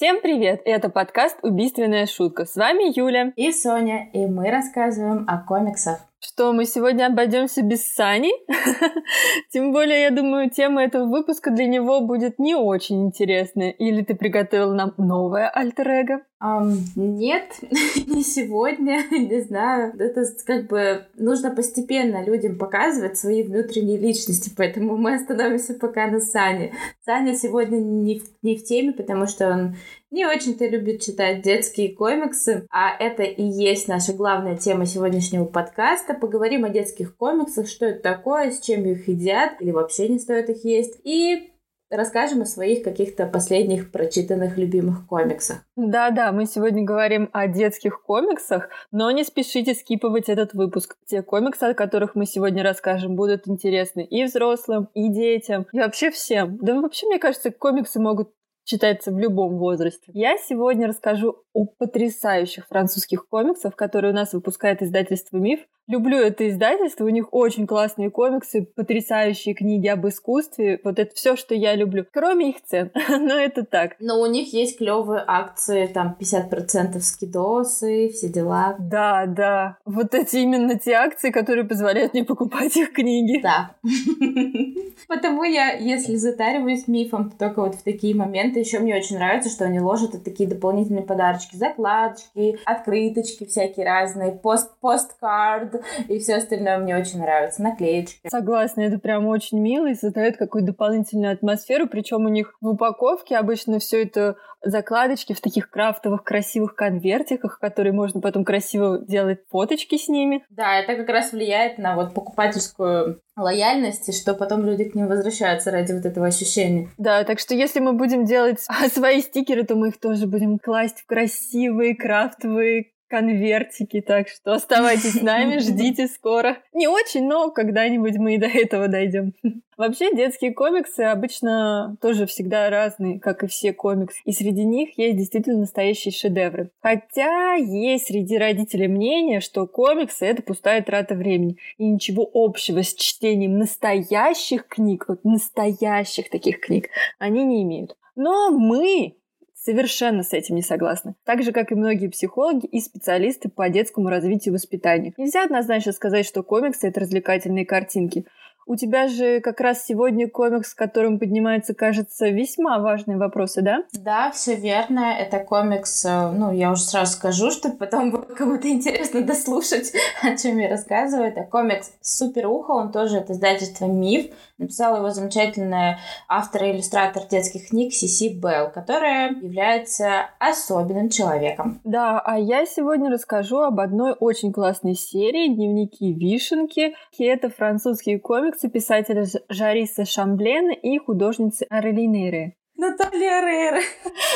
Всем привет! Это подкаст «Убийственная шутка». С вами Юля и Соня, и мы рассказываем о комиксах. Что мы сегодня обойдемся без Сани? Тем более, я думаю, тема этого выпуска для него будет не очень интересная. Или ты приготовил нам новое альтер-эго? Um, нет, не сегодня, не знаю. Это как бы нужно постепенно людям показывать свои внутренние личности, поэтому мы остановимся пока на Сане. Саня сегодня не в, не в теме, потому что он не очень-то любит читать детские комиксы, а это и есть наша главная тема сегодняшнего подкаста. Поговорим о детских комиксах, что это такое, с чем их едят, или вообще не стоит их есть. И расскажем о своих каких-то последних прочитанных любимых комиксах. Да-да, мы сегодня говорим о детских комиксах, но не спешите скипывать этот выпуск. Те комиксы, о которых мы сегодня расскажем, будут интересны и взрослым, и детям, и вообще всем. Да вообще, мне кажется, комиксы могут читается в любом возрасте. Я сегодня расскажу о потрясающих французских комиксах, которые у нас выпускает издательство «Миф». Люблю это издательство, у них очень классные комиксы, потрясающие книги об искусстве. Вот это все, что я люблю. Кроме их цен, но это так. Но у них есть клевые акции, там 50% скидосы, все дела. Да, да. Вот эти именно те акции, которые позволяют мне покупать их книги. Да. Потому я, если затариваюсь мифом, то только вот в такие моменты. Еще мне очень нравится, что они ложат такие дополнительные подарочки. Закладочки, открыточки всякие разные, пост посткард и все остальное мне очень нравится. Наклеечки. Согласна, это прям очень мило и создает какую-то дополнительную атмосферу. Причем у них в упаковке обычно все это закладочки в таких крафтовых красивых конвертиках, которые можно потом красиво делать фоточки с ними. Да, это как раз влияет на вот покупательскую лояльность, и что потом люди к ним возвращаются ради вот этого ощущения. Да, так что если мы будем делать свои стикеры, то мы их тоже будем класть в красивые крафтовые конвертики, так что оставайтесь с нами, ждите скоро. Не очень, но когда-нибудь мы и до этого дойдем. Вообще, детские комиксы обычно тоже всегда разные, как и все комиксы. И среди них есть действительно настоящие шедевры. Хотя есть среди родителей мнение, что комиксы — это пустая трата времени. И ничего общего с чтением настоящих книг, вот настоящих таких книг, они не имеют. Но мы, совершенно с этим не согласны. Так же, как и многие психологи и специалисты по детскому развитию и воспитанию. Нельзя однозначно сказать, что комиксы — это развлекательные картинки. У тебя же как раз сегодня комикс, с которым поднимаются, кажется, весьма важные вопросы, да? Да, все верно. Это комикс, э, ну, я уже сразу скажу, чтобы потом кому-то интересно дослушать, о чем я рассказываю. Это комикс «Супер ухо», он тоже от издательства «Миф». Написала его замечательная автор и иллюстратор детских книг Сиси Белл, которая является особенным человеком. Да, а я сегодня расскажу об одной очень классной серии «Дневники Вишенки». Это французские комиксы писателя Жариса Шамблена и художницы Арелины Эре. Наталья Рейра.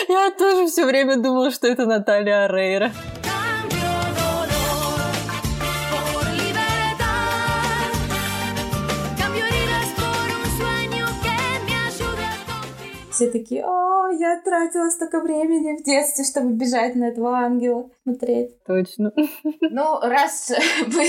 Я тоже все время думала, что это Наталья Рейра. Все такие, о, я тратила столько времени в детстве, чтобы бежать на этого ангела смотреть. Точно. Ну, раз мы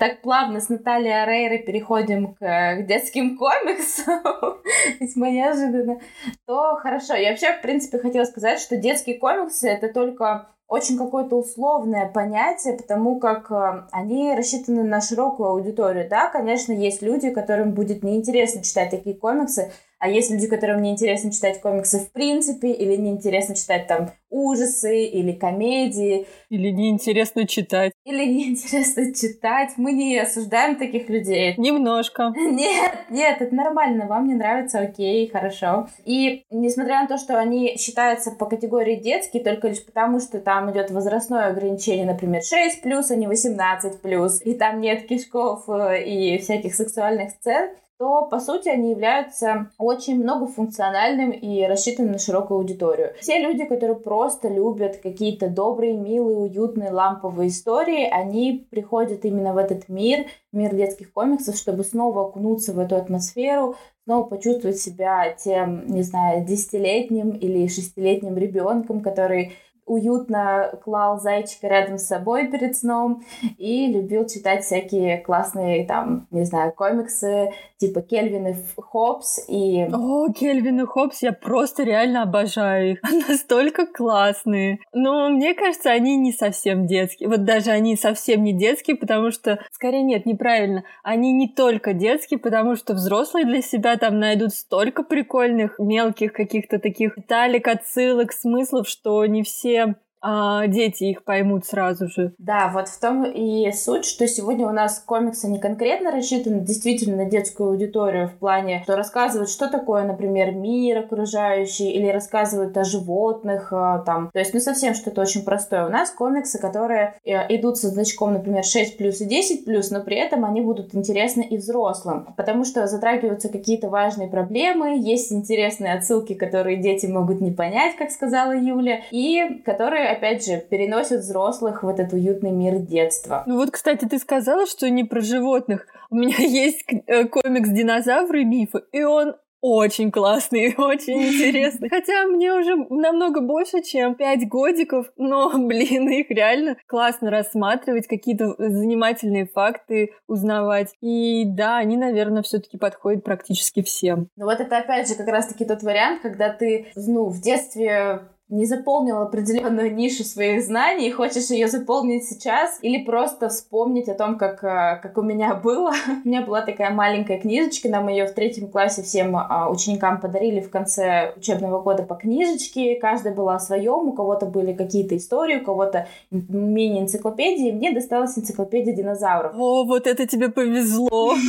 так плавно с Натальей Арейрой переходим к детским комиксам, весьма неожиданно, то хорошо. Я вообще, в принципе, хотела сказать, что детские комиксы — это только очень какое-то условное понятие, потому как э, они рассчитаны на широкую аудиторию. Да, конечно, есть люди, которым будет неинтересно читать такие комиксы, а есть люди, которым не интересно читать комиксы в принципе, или неинтересно читать там ужасы, или комедии. Или неинтересно читать. Или неинтересно читать. Мы не осуждаем таких людей. Немножко. Нет, нет, это нормально. Вам не нравится, окей, хорошо. И несмотря на то, что они считаются по категории детские, только лишь потому, что там идет возрастное ограничение, например, 6+, а не 18+, и там нет кишков э, и всяких сексуальных сцен, то, по сути, они являются очень многофункциональным и рассчитанным на широкую аудиторию. Все люди, которые просто любят какие-то добрые, милые, уютные, ламповые истории, они приходят именно в этот мир, мир детских комиксов, чтобы снова окунуться в эту атмосферу, снова почувствовать себя тем, не знаю, десятилетним или шестилетним ребенком, который уютно клал зайчика рядом с собой перед сном и любил читать всякие классные, там, не знаю, комиксы типа Кельвин и Хопс и... О, Кельвин и Хопс, я просто реально обожаю их. Настолько классные. Но мне кажется, они не совсем детские. Вот даже они совсем не детские, потому что... Скорее нет, неправильно. Они не только детские, потому что взрослые для себя там найдут столько прикольных, мелких каких-то таких деталек, отсылок, смыслов, что не все the а дети их поймут сразу же. Да, вот в том и суть, что сегодня у нас комиксы не конкретно рассчитаны действительно на детскую аудиторию в плане, что рассказывают, что такое, например, мир окружающий, или рассказывают о животных, а, там, то есть, ну, совсем что-то очень простое. У нас комиксы, которые э, идут со значком, например, 6 плюс и 10 плюс, но при этом они будут интересны и взрослым, потому что затрагиваются какие-то важные проблемы, есть интересные отсылки, которые дети могут не понять, как сказала Юля, и которые опять же, переносят взрослых в этот уютный мир детства. Ну вот, кстати, ты сказала, что не про животных. У меня есть э, комикс «Динозавры и мифы», и он очень классный, очень интересный. Хотя мне уже намного больше, чем 5 годиков, но, блин, их реально классно рассматривать, какие-то занимательные факты узнавать. И да, они, наверное, все таки подходят практически всем. Ну вот это опять же как раз-таки тот вариант, когда ты, ну, в детстве не заполнил определенную нишу своих знаний и хочешь ее заполнить сейчас, или просто вспомнить о том, как, э, как у меня было. у меня была такая маленькая книжечка, нам ее в третьем классе всем а, ученикам подарили в конце учебного года по книжечке, каждая была о своем, у кого-то были какие-то истории, у кого-то мини-энциклопедии, мне досталась энциклопедия динозавров. О, вот это тебе повезло!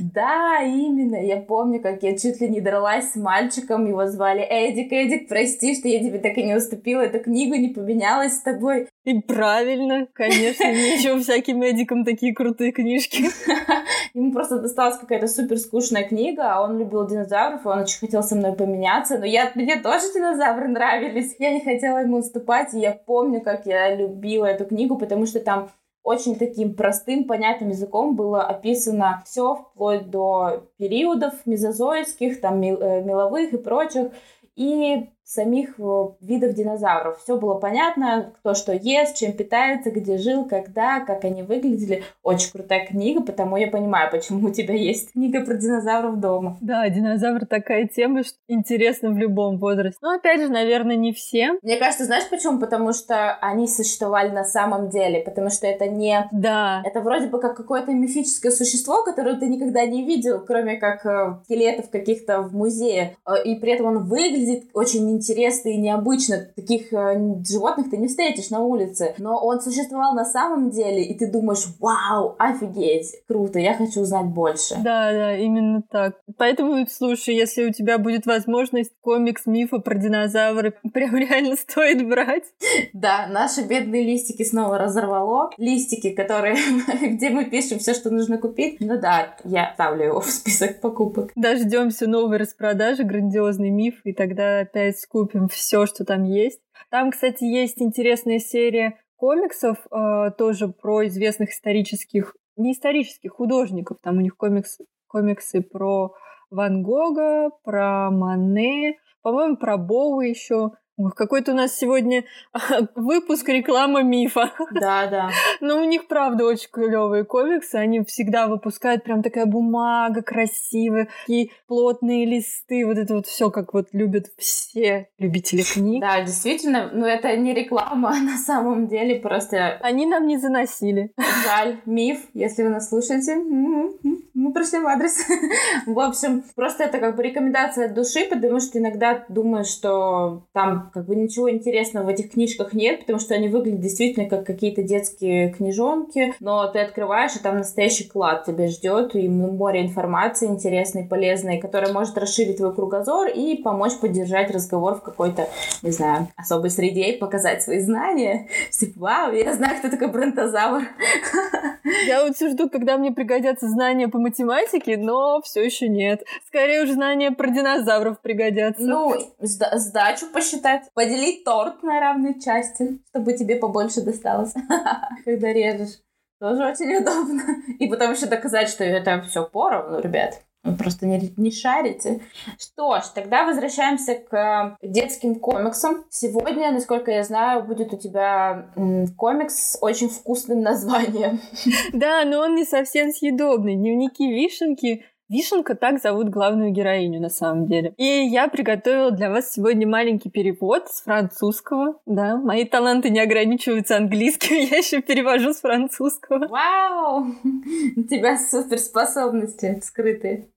Да, именно, я помню, как я чуть ли не дралась с мальчиком, его звали Эдик, Эдик, прости, что я тебе так и не уступила эту книгу, не поменялась с тобой. И правильно, конечно, еще всяким медикам такие крутые книжки. Ему просто досталась какая-то супер скучная книга, а он любил динозавров, и он очень хотел со мной поменяться, но я, мне тоже динозавры нравились. Я не хотела ему уступать, и я помню, как я любила эту книгу, потому что там очень таким простым, понятным языком было описано все вплоть до периодов мезозойских, там, э, меловых и прочих. И самих э, видов динозавров. Все было понятно, кто что ест, чем питается, где жил, когда, как они выглядели. Очень крутая книга, потому я понимаю, почему у тебя есть книга про динозавров дома. Да, динозавр такая тема, что интересна в любом возрасте. Но опять же, наверное, не все. Мне кажется, знаешь почему? Потому что они существовали на самом деле, потому что это не... Да. Это вроде бы как какое-то мифическое существо, которое ты никогда не видел, кроме как э, скелетов каких-то в музее. Э, и при этом он выглядит очень интересно и необычно. Таких э, животных ты не встретишь на улице. Но он существовал на самом деле, и ты думаешь, вау, офигеть, круто, я хочу узнать больше. Да, да, именно так. Поэтому, слушай, если у тебя будет возможность комикс мифа про динозавры, прям реально стоит брать. Да, наши бедные листики снова разорвало. Листики, которые, где мы пишем все, что нужно купить. Ну да, я ставлю его в список покупок. Дождемся новой распродажи, грандиозный миф, и тогда опять купим все, что там есть. Там, кстати, есть интересная серия комиксов, э, тоже про известных исторических, не исторических художников. Там у них комикс, комиксы про Ван Гога, про Мане, по-моему, про Боу еще. Какой-то у нас сегодня выпуск реклама мифа. Да, да. Но у них, правда, очень клевые комиксы. Они всегда выпускают прям такая бумага красивая, такие плотные листы. Вот это вот все, как вот любят все любители книг. Да, действительно, но это не реклама, а на самом деле просто... Они нам не заносили. Жаль, миф, если вы нас слушаете. Мы пришли в адрес. В общем, просто это как бы рекомендация от души, потому что иногда думаю, что там как бы ничего интересного в этих книжках нет, потому что они выглядят действительно как какие-то детские книжонки, но ты открываешь, и там настоящий клад тебя ждет, и море информации интересной, полезной, которая может расширить твой кругозор и помочь поддержать разговор в какой-то, не знаю, особой среде и показать свои знания. Типа, вау, я знаю, кто такой бронтозавр. Я вот все жду, когда мне пригодятся знания по математике, но все еще нет. Скорее уже знания про динозавров пригодятся. Ну, сдачу посчитать взять, поделить торт на равные части, чтобы тебе побольше досталось, когда режешь. Тоже очень удобно. И потом еще доказать, что это все поровну, ребят. Вы просто не, не шарите. Что ж, тогда возвращаемся к детским комиксам. Сегодня, насколько я знаю, будет у тебя комикс с очень вкусным названием. Да, но он не совсем съедобный. Дневники вишенки Вишенка так зовут главную героиню на самом деле. И я приготовила для вас сегодня маленький перевод с французского. Да, мои таланты не ограничиваются английским, я еще перевожу с французского. Вау! У тебя суперспособности скрытые.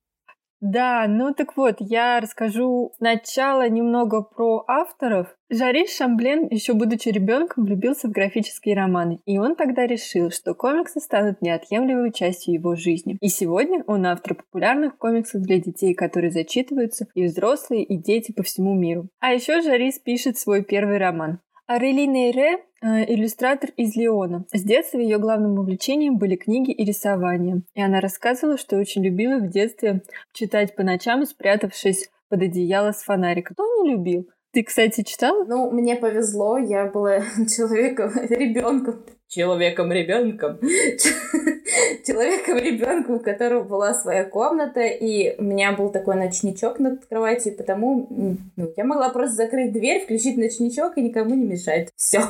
Да, ну так вот, я расскажу сначала немного про авторов. Жариш Шамблен, еще будучи ребенком, влюбился в графические романы, и он тогда решил, что комиксы станут неотъемлемой частью его жизни. И сегодня он автор популярных комиксов для детей, которые зачитываются и взрослые, и дети по всему миру. А еще Жарис пишет свой первый роман. Арели Нейре э, иллюстратор из Леона. С детства ее главным увлечением были книги и рисование. И она рассказывала, что очень любила в детстве читать по ночам, спрятавшись под одеяло с фонариком. Кто не любил? Ты, кстати, читала? Ну, мне повезло, я была человеком, ребенком человеком-ребенком, человеком-ребенком, у которого была своя комната, и у меня был такой ночничок над кроватью, потому ну, я могла просто закрыть дверь, включить ночничок и никому не мешать. Все.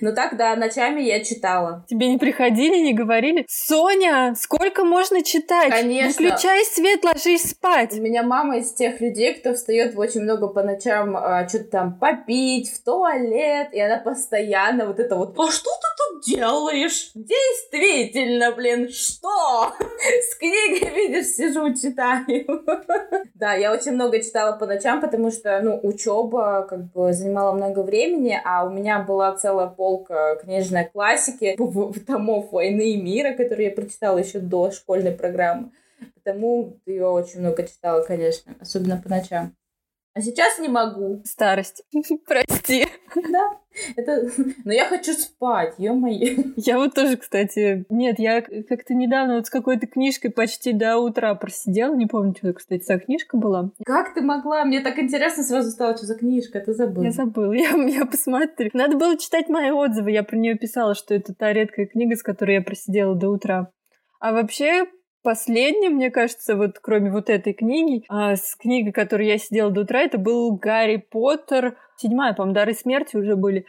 Но так, да, ночами я читала. Тебе не приходили, не говорили? Соня, сколько можно читать? Конечно. Выключай свет, ложись спать. У меня мама из тех людей, кто встает очень много по ночам а, что-то там попить, в туалет, и она постоянно вот это вот, а что ты тут делаешь? Действительно, блин, что? С книгой, видишь, сижу, читаю. Да, я очень много читала по ночам, потому что, ну, учеба как бы занимала много времени, а у меня была целая полка книжной классики, томов «Войны и мира», которые я прочитала еще до школьной программы. Потому ее очень много читала, конечно, особенно по ночам. А сейчас не могу. Старость. Прости. Да. Это... Но я хочу спать, ё-моё. Я вот тоже, кстати... Нет, я как-то недавно вот с какой-то книжкой почти до утра просидела. Не помню, что, кстати, за книжка была. Как ты могла? Мне так интересно сразу стало, что за книжка. Ты забыла. Я забыла. Я, я посмотрю. Надо было читать мои отзывы. Я про нее писала, что это та редкая книга, с которой я просидела до утра. А вообще, последним, мне кажется, вот кроме вот этой книги, а, с книгой, которой я сидела до утра, это был Гарри Поттер. Седьмая, по-моему, «Дары смерти» уже были.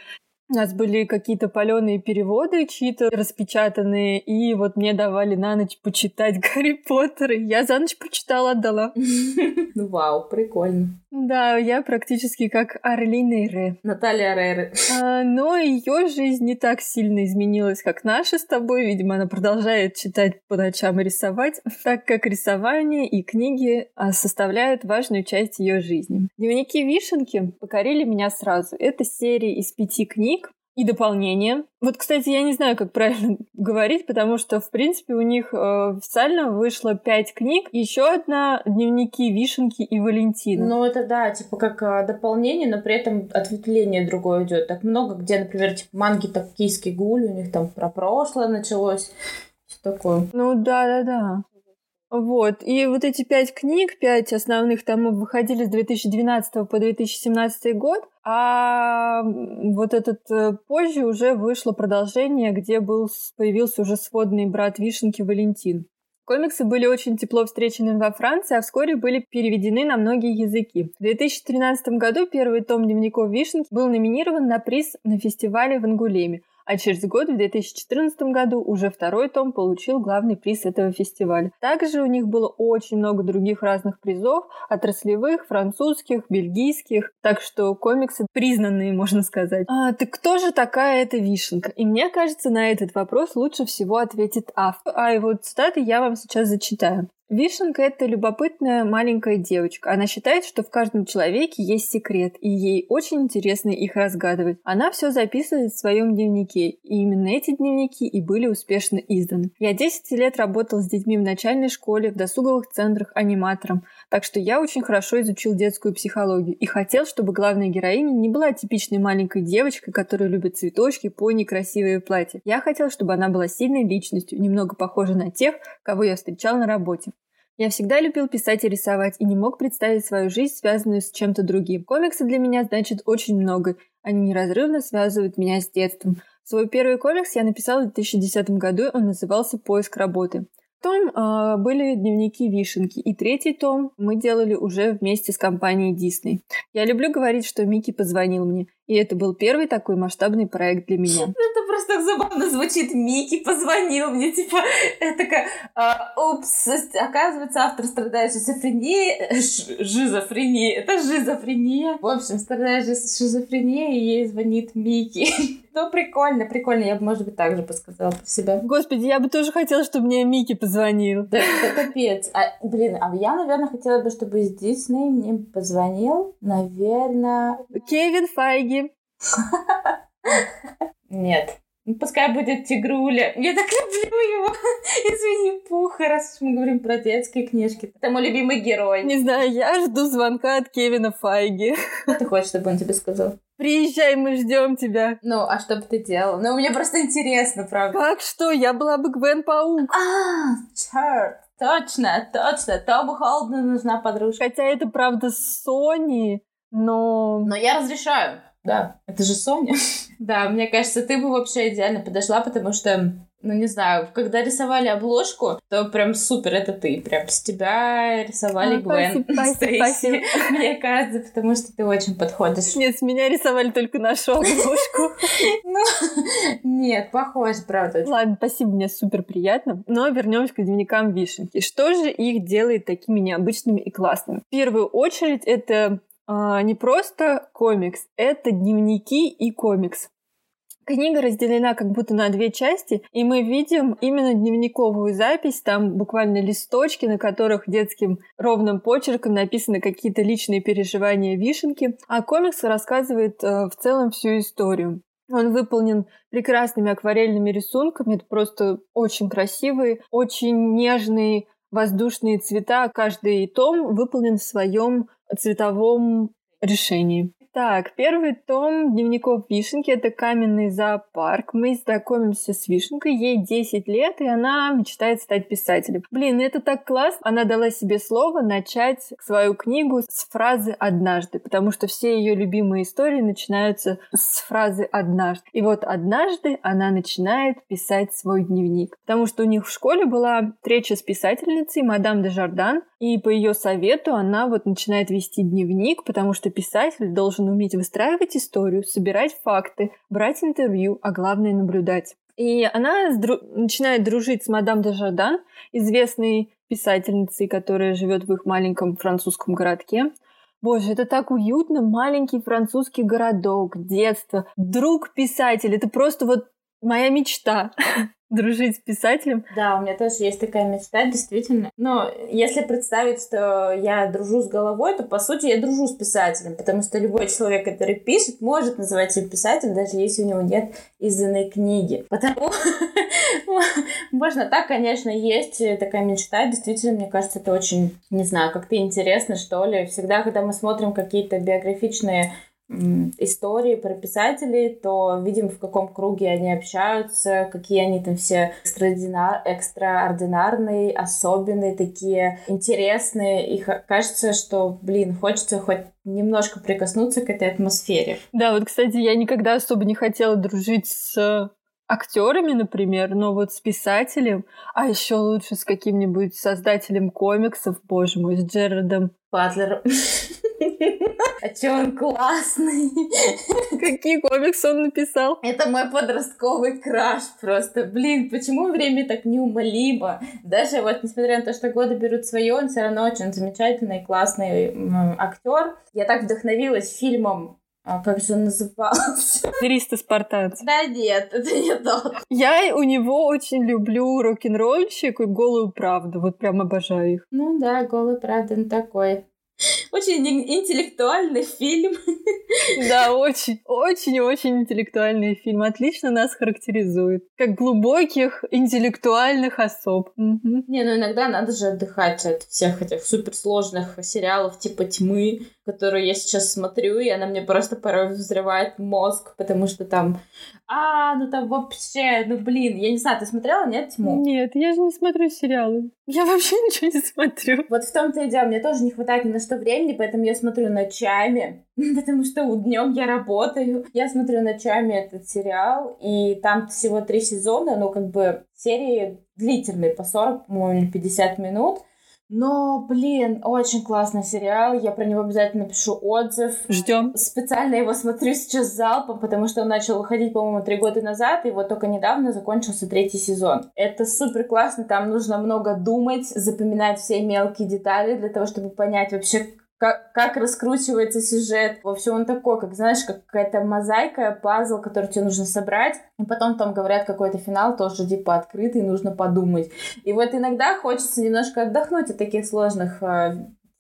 У нас были какие-то паленые переводы, чьи-то распечатанные, и вот мне давали на ночь почитать Гарри Поттера. Я за ночь прочитала, отдала. Ну вау, прикольно. Да, я практически как Арлин Эйре. Наталья Рейре. А, но ее жизнь не так сильно изменилась, как наша с тобой. Видимо, она продолжает читать по ночам и рисовать, так как рисование и книги а, составляют важную часть ее жизни. Дневники Вишенки покорили меня сразу. Это серия из пяти книг, и дополнение. Вот, кстати, я не знаю, как правильно говорить, потому что, в принципе, у них э, официально вышло пять книг, еще одна «Дневники Вишенки и Валентина». Ну, это да, типа как э, дополнение, но при этом ответвление другое идет. Так много, где, например, типа манги «Токийский гуль», у них там про прошлое началось, что такое. Ну, да-да-да. Вот. И вот эти пять книг, пять основных томов выходили с 2012 по 2017 год, а вот этот э, позже уже вышло продолжение, где был, появился уже сводный брат Вишенки Валентин. Комиксы были очень тепло встречены во Франции, а вскоре были переведены на многие языки. В 2013 году первый том дневников Вишенки был номинирован на приз на фестивале в Ангулеме, а через год, в 2014 году, уже второй том получил главный приз этого фестиваля. Также у них было очень много других разных призов, отраслевых, французских, бельгийских, так что комиксы признанные, можно сказать. А, так кто же такая эта вишенка? И мне кажется, на этот вопрос лучше всего ответит автор. А его цитаты я вам сейчас зачитаю. Вишенка — это любопытная маленькая девочка. Она считает, что в каждом человеке есть секрет, и ей очень интересно их разгадывать. Она все записывает в своем дневнике, и именно эти дневники и были успешно изданы. Я 10 лет работал с детьми в начальной школе, в досуговых центрах, аниматором, так что я очень хорошо изучил детскую психологию и хотел, чтобы главная героиня не была типичной маленькой девочкой, которая любит цветочки, пони, красивые платья. Я хотел, чтобы она была сильной личностью, немного похожей на тех, кого я встречал на работе. Я всегда любил писать и рисовать и не мог представить свою жизнь, связанную с чем-то другим. Комиксы для меня значат очень много. Они неразрывно связывают меня с детством. Свой первый комикс я написала в 2010 году, он назывался «Поиск работы». Потом э, были дневники Вишенки. И третий том мы делали уже вместе с компанией Дисней. Я люблю говорить, что Микки позвонил мне. И это был первый такой масштабный проект для меня. Это просто так забавно звучит. Микки позвонил мне, типа, я такая, а, упс, оказывается, автор страдает шизофренией, шизофренией, это шизофрения. В общем, страдает шизофренией, и ей звонит Микки. Ну, прикольно, прикольно. Я бы, может быть, так же подсказала про себя. Господи, я бы тоже хотела, чтобы мне Микки позвонил. Да, это капец. А, блин, а я, наверное, хотела бы, чтобы из Дисней мне позвонил, наверное... Кевин Файги. Нет. Ну, пускай будет Тигруля. Я так люблю его. Извини, Пуха, раз мы говорим про детские книжки. Это мой любимый герой. Не знаю, я жду звонка от Кевина Файги. Что ты хочешь, чтобы он тебе сказал? Приезжай, мы ждем тебя. Ну, а что бы ты делал? Ну, мне просто интересно, правда. Как что? Я была бы Гвен Паук. А, черт. Точно, точно. Тому Холдену нужна подружка. Хотя это, правда, Сони, но... Но я разрешаю. Да, это же Соня. да, мне кажется, ты бы вообще идеально подошла, потому что ну не знаю, когда рисовали обложку, то прям супер, это ты. Прям с тебя рисовали а, Гвен спасибо, спасибо. Мне кажется, потому что ты очень подходишь. Нет, с меня рисовали только нашу обложку. Ну, нет, похоже, правда. Ладно, спасибо, мне супер приятно. Но вернемся к дневникам Вишенки. Что же их делает такими необычными и классными? В первую очередь, это а, не просто комикс, это дневники и комикс. Книга разделена как будто на две части, и мы видим именно дневниковую запись, там буквально листочки, на которых детским ровным почерком написаны какие-то личные переживания Вишенки, а комикс рассказывает э, в целом всю историю. Он выполнен прекрасными акварельными рисунками, это просто очень красивые, очень нежные воздушные цвета. Каждый том выполнен в своем цветовом решении. Так, первый том дневников Вишенки — это каменный зоопарк. Мы знакомимся с Вишенкой, ей 10 лет, и она мечтает стать писателем. Блин, это так классно. Она дала себе слово начать свою книгу с фразы «однажды», потому что все ее любимые истории начинаются с фразы «однажды». И вот однажды она начинает писать свой дневник, потому что у них в школе была встреча с писательницей мадам де Жардан, и по ее совету она вот начинает вести дневник, потому что писатель должен уметь выстраивать историю, собирать факты, брать интервью, а главное наблюдать. И она сдру- начинает дружить с мадам де Жардан, известной писательницей, которая живет в их маленьком французском городке. Боже, это так уютно, маленький французский городок, детство, друг писатель, это просто вот моя мечта. дружить с писателем. Да, у меня тоже есть такая мечта, действительно. Но если представить, что я дружу с головой, то, по сути, я дружу с писателем, потому что любой человек, который пишет, может называть себя писателем, даже если у него нет изданной книги. Потому можно так, конечно, есть такая мечта. Действительно, мне кажется, это очень, не знаю, как-то интересно, что ли. Всегда, когда мы смотрим какие-то биографичные истории про писателей, то видим, в каком круге они общаются, какие они там все экстраординар, экстраординарные, особенные, такие интересные. И кажется, что, блин, хочется хоть немножко прикоснуться к этой атмосфере. Да, вот, кстати, я никогда особо не хотела дружить с актерами, например, но вот с писателем, а еще лучше с каким-нибудь создателем комиксов, боже мой, с Джерардом Батлером. А чё он классный? Какие комиксы он написал? Это мой подростковый краш просто. Блин, почему время так неумолимо? Даже вот, несмотря на то, что годы берут свое, он все равно очень замечательный, классный актер. Я так вдохновилась фильмом а как же он назывался? 300 спартанцев. Да нет, это не тот. Я у него очень люблю рок-н-ролльщик и голую правду. Вот прям обожаю их. Ну да, голая правда, он такой. Очень интеллектуальный фильм. Да, очень, очень-очень интеллектуальный фильм. Отлично нас характеризует. Как глубоких интеллектуальных особ. Угу. Не, ну иногда надо же отдыхать от всех этих суперсложных сериалов типа «Тьмы», которую я сейчас смотрю, и она мне просто порой взрывает мозг, потому что там а, ну там вообще, ну блин, я не знаю, ты смотрела, нет, Тьму? Нет, я же не смотрю сериалы. Я вообще ничего не смотрю. Вот в том-то и дело, мне тоже не хватает ни на что времени, поэтому я смотрю ночами, потому что днем я работаю. Я смотрю ночами этот сериал, и там всего три сезона, но как бы серии длительный, по 40, по-моему, или 50 минут. Но, блин, очень классный сериал. Я про него обязательно напишу отзыв. Ждем. Специально его смотрю сейчас залпом, потому что он начал выходить, по-моему, три года назад, и вот только недавно закончился третий сезон. Это супер классно, там нужно много думать, запоминать все мелкие детали для того, чтобы понять вообще, как, как раскручивается сюжет. Во всем он такой, как, знаешь, как какая-то мозаика, пазл, который тебе нужно собрать. И потом там говорят какой-то финал тоже типа открытый, нужно подумать. И вот иногда хочется немножко отдохнуть от таких сложных э,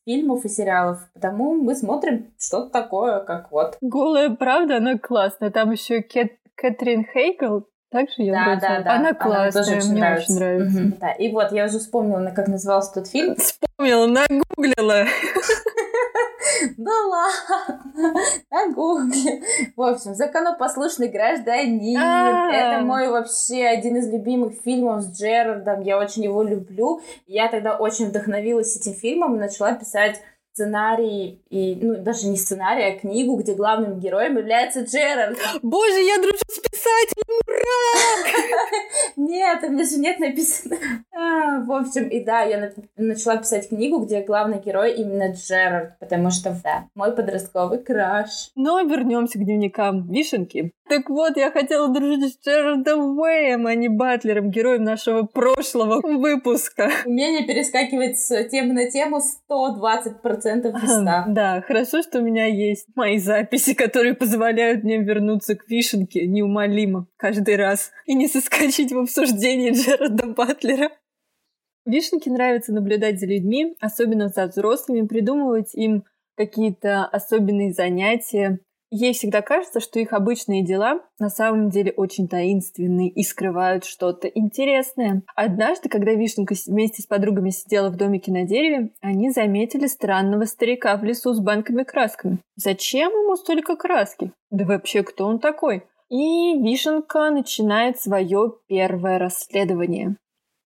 фильмов и сериалов. Потому мы смотрим что-то такое, как вот. Голая правда, она классная. Там еще Кэт, Кэтрин Хейгл, также я да, да, да. Она классная, она тоже мне нравится. очень нравится. Угу. Да. И вот, я уже вспомнила, как назывался тот фильм. Вспомнила, нагуглила. Да ладно, на гугле. В общем, законопослушный гражданин. А. Это мой вообще один из любимых фильмов с Джерардом. Я очень его люблю. Я тогда очень вдохновилась этим фильмом и начала писать сценарий, и, ну, даже не сценарий, а книгу, где главным героем является Джерард. Боже, я дружу с писателем, ура! Нет, у меня же нет написано. А, в общем, и да, я начала писать книгу, где главный герой именно Джерард, потому что, да, мой подростковый краш. Но вернемся к дневникам Вишенки. Так вот, я хотела дружить с Джерардом Уэем, а не Батлером, героем нашего прошлого выпуска. Умение перескакивать с темы на тему 120% из Да, хорошо, что у меня есть мои записи, которые позволяют мне вернуться к Вишенке неумолимо каждый раз и не соскочить в обсуждении Джерарда Батлера. Вишенке нравится наблюдать за людьми, особенно за взрослыми, придумывать им какие-то особенные занятия, Ей всегда кажется, что их обычные дела на самом деле очень таинственные и скрывают что-то интересное. Однажды, когда Вишенка вместе с подругами сидела в домике на дереве, они заметили странного старика в лесу с банками красками. Зачем ему столько краски? Да вообще, кто он такой? И Вишенка начинает свое первое расследование.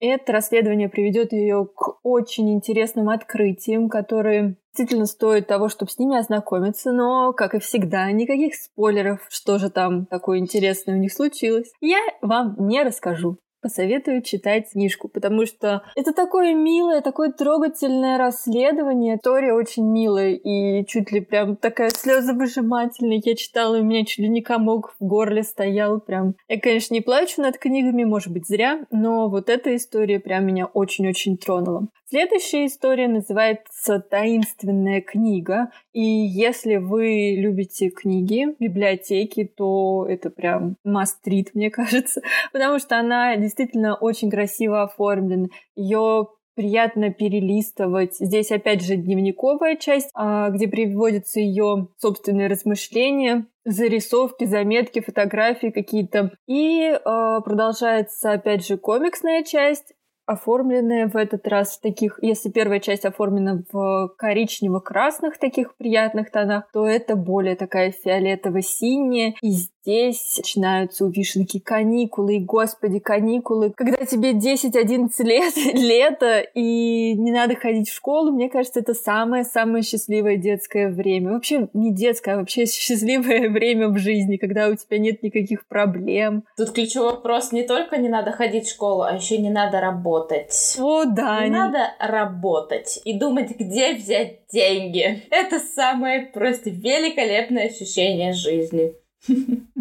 Это расследование приведет ее к очень интересным открытиям, которые действительно стоят того, чтобы с ними ознакомиться, но, как и всегда, никаких спойлеров, что же там такое интересное у них случилось, я вам не расскажу посоветую читать книжку, потому что это такое милое, такое трогательное расследование. История очень милая и чуть ли прям такая слезовыжимательная. Я читала, у меня чуть ли не комок в горле стоял. Прям. Я, конечно, не плачу над книгами, может быть, зря, но вот эта история прям меня очень-очень тронула. Следующая история называется «Таинственная книга». И если вы любите книги, библиотеки, то это прям must мне кажется, потому что она действительно очень красиво оформлена. Ее приятно перелистывать. Здесь опять же дневниковая часть, а, где приводятся ее собственные размышления, зарисовки, заметки, фотографии какие-то. И э, продолжается опять же комиксная часть, оформленные в этот раз в таких, если первая часть оформлена в коричнево-красных таких приятных тонах, то это более такая фиолетово-синяя. И здесь начинаются у вишенки каникулы, и, господи, каникулы. Когда тебе 10-11 лет, лето, и не надо ходить в школу, мне кажется, это самое-самое счастливое детское время. Вообще не детское, а вообще счастливое время в жизни, когда у тебя нет никаких проблем. Тут ключевой вопрос не только не надо ходить в школу, а еще не надо работать. О, да. Не, не надо работать и думать, где взять деньги. Это самое просто великолепное ощущение жизни.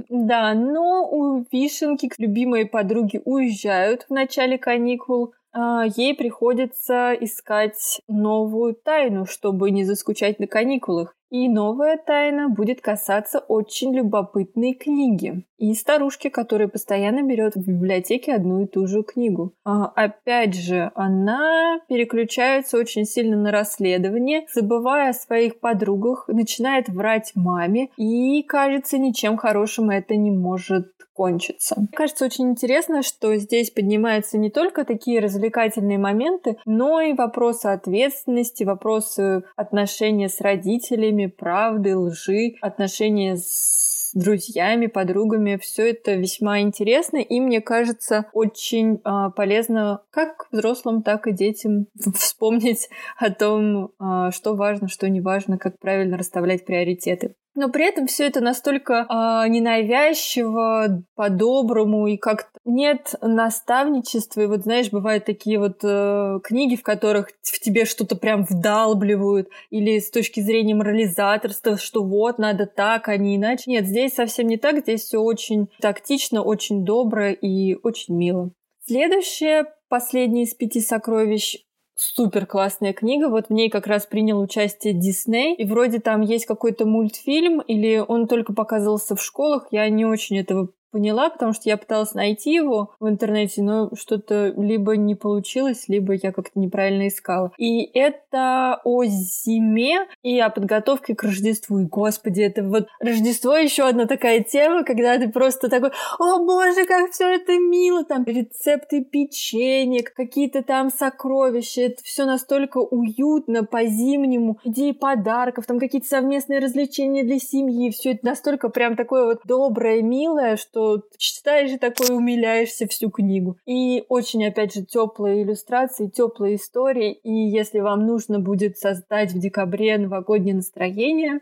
Да, но у Вишенки любимые подруги уезжают в начале каникул, ей приходится искать новую тайну, чтобы не заскучать на каникулах. И новая тайна будет касаться очень любопытной книги. И старушки, которая постоянно берет в библиотеке одну и ту же книгу. А, опять же, она переключается очень сильно на расследование, забывая о своих подругах, начинает врать маме, и, кажется, ничем хорошим это не может кончиться. Мне кажется, очень интересно, что здесь поднимаются не только такие развлекательные моменты, но и вопросы ответственности, вопросы отношения с родителями, правды, лжи, отношения с друзьями, подругами. Все это весьма интересно и, мне кажется, очень э, полезно как взрослым, так и детям вспомнить о том, э, что важно, что не важно, как правильно расставлять приоритеты. Но при этом все это настолько э, ненавязчиво, по-доброму и как-то нет наставничества. И вот знаешь, бывают такие вот э, книги, в которых в тебе что-то прям вдалбливают, или с точки зрения морализаторства, что вот надо так, а не иначе. Нет, здесь совсем не так, здесь все очень тактично, очень добро и очень мило. Следующее, последнее из пяти сокровищ, супер классная книга. Вот в ней как раз принял участие Дисней. И вроде там есть какой-то мультфильм, или он только показывался в школах. Я не очень этого поняла, потому что я пыталась найти его в интернете, но что-то либо не получилось, либо я как-то неправильно искала. И это о зиме и о подготовке к Рождеству. И, господи, это вот Рождество еще одна такая тема, когда ты просто такой, о боже, как все это мило, там рецепты печенья, какие-то там сокровища, это все настолько уютно по-зимнему, идеи подарков, там какие-то совместные развлечения для семьи, все это настолько прям такое вот доброе, милое, что что читаешь и такой умиляешься всю книгу. И очень, опять же, теплые иллюстрации, теплые истории. И если вам нужно будет создать в декабре новогоднее настроение,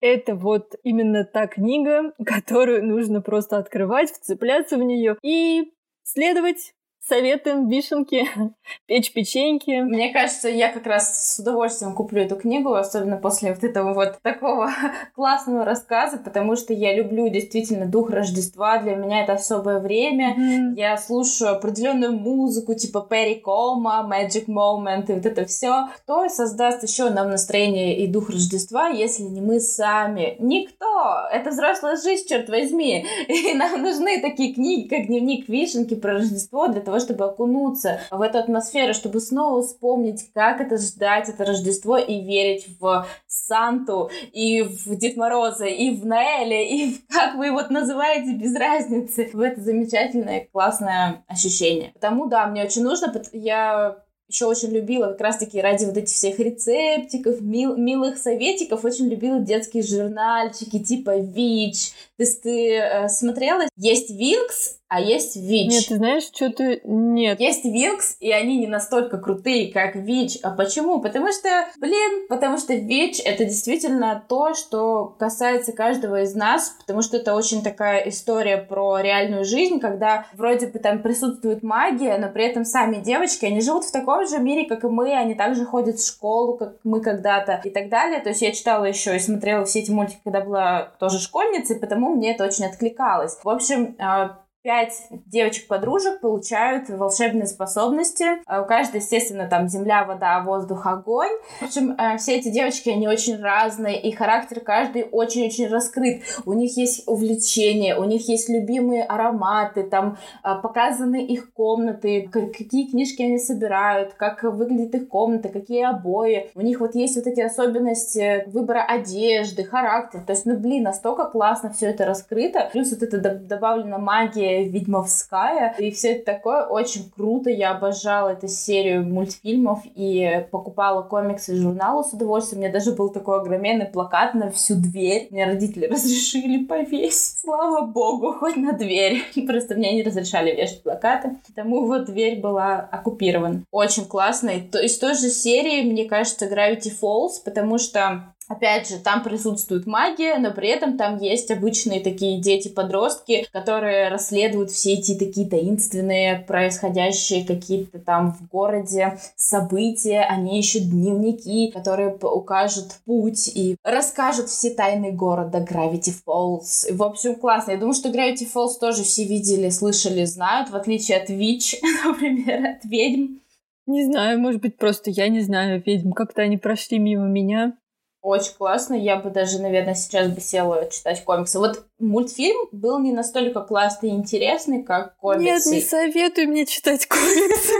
это вот именно та книга, которую нужно просто открывать, вцепляться в нее и следовать советуем вишенки, печь печеньки. Мне кажется, я как раз с удовольствием куплю эту книгу, особенно после вот этого вот такого классного рассказа, потому что я люблю действительно дух Рождества. Для меня это особое время. Mm-hmm. Я слушаю определенную музыку, типа Перри Кома, Magic Moment и вот это все. Кто создаст еще нам настроение и дух Рождества, если не мы сами? Никто! Это взрослая жизнь, черт возьми! И нам нужны такие книги, как Дневник Вишенки про Рождество для того, того, чтобы окунуться в эту атмосферу, чтобы снова вспомнить, как это ждать это Рождество и верить в Санту, и в Дед Мороза, и в Наэля, и в, как вы вот называете, без разницы, в это замечательное, классное ощущение. Потому, да, мне очень нужно, я еще очень любила как раз-таки ради вот этих всех рецептиков, мил, милых советиков, очень любила детские журнальчики типа ВИЧ. То есть ты э, смотрела? Есть Винкс, а есть ВИЧ. Нет, ты знаешь, что-то нет. Есть Винкс, и они не настолько крутые, как ВИЧ. А почему? Потому что, блин, потому что ВИЧ — это действительно то, что касается каждого из нас, потому что это очень такая история про реальную жизнь, когда вроде бы там присутствует магия, но при этом сами девочки, они живут в таком же мире, как и мы, они также ходят в школу, как мы когда-то и так далее. То есть я читала еще и смотрела все эти мультики, когда была тоже школьницей, потому мне это очень откликалось. В общем, а, пять девочек-подружек получают волшебные способности. А у каждой, естественно, там земля, вода, воздух, огонь. В общем, э, все эти девочки, они очень разные, и характер каждой очень-очень раскрыт. У них есть увлечения, у них есть любимые ароматы, там э, показаны их комнаты, какие книжки они собирают, как выглядит их комната, какие обои. У них вот есть вот эти особенности выбора одежды, характер. То есть, ну, блин, настолько классно все это раскрыто. Плюс вот это добавлена магия ведьмовская. И все это такое очень круто. Я обожала эту серию мультфильмов и покупала комиксы и журналы с удовольствием. У меня даже был такой огроменный плакат на всю дверь. Мне родители разрешили повесить. Слава богу, хоть на дверь. Просто мне не разрешали вешать плакаты. Потому вот дверь была оккупирована. Очень классно. И из той же серии, мне кажется, Gravity Falls, потому что Опять же, там присутствует магия, но при этом там есть обычные такие дети-подростки, которые расследуют все эти такие таинственные, происходящие какие-то там в городе события. Они ищут дневники, которые укажут путь и расскажут все тайны города Gravity Falls. В общем, классно. Я думаю, что Gravity Falls тоже все видели, слышали, знают, в отличие от Вич, например, от ведьм. Не знаю, может быть, просто я не знаю ведьм. Как-то они прошли мимо меня. Очень классно. Я бы даже, наверное, сейчас бы села читать комиксы. Вот мультфильм был не настолько классный и интересный, как комиксы. Нет, не советуй мне читать комиксы.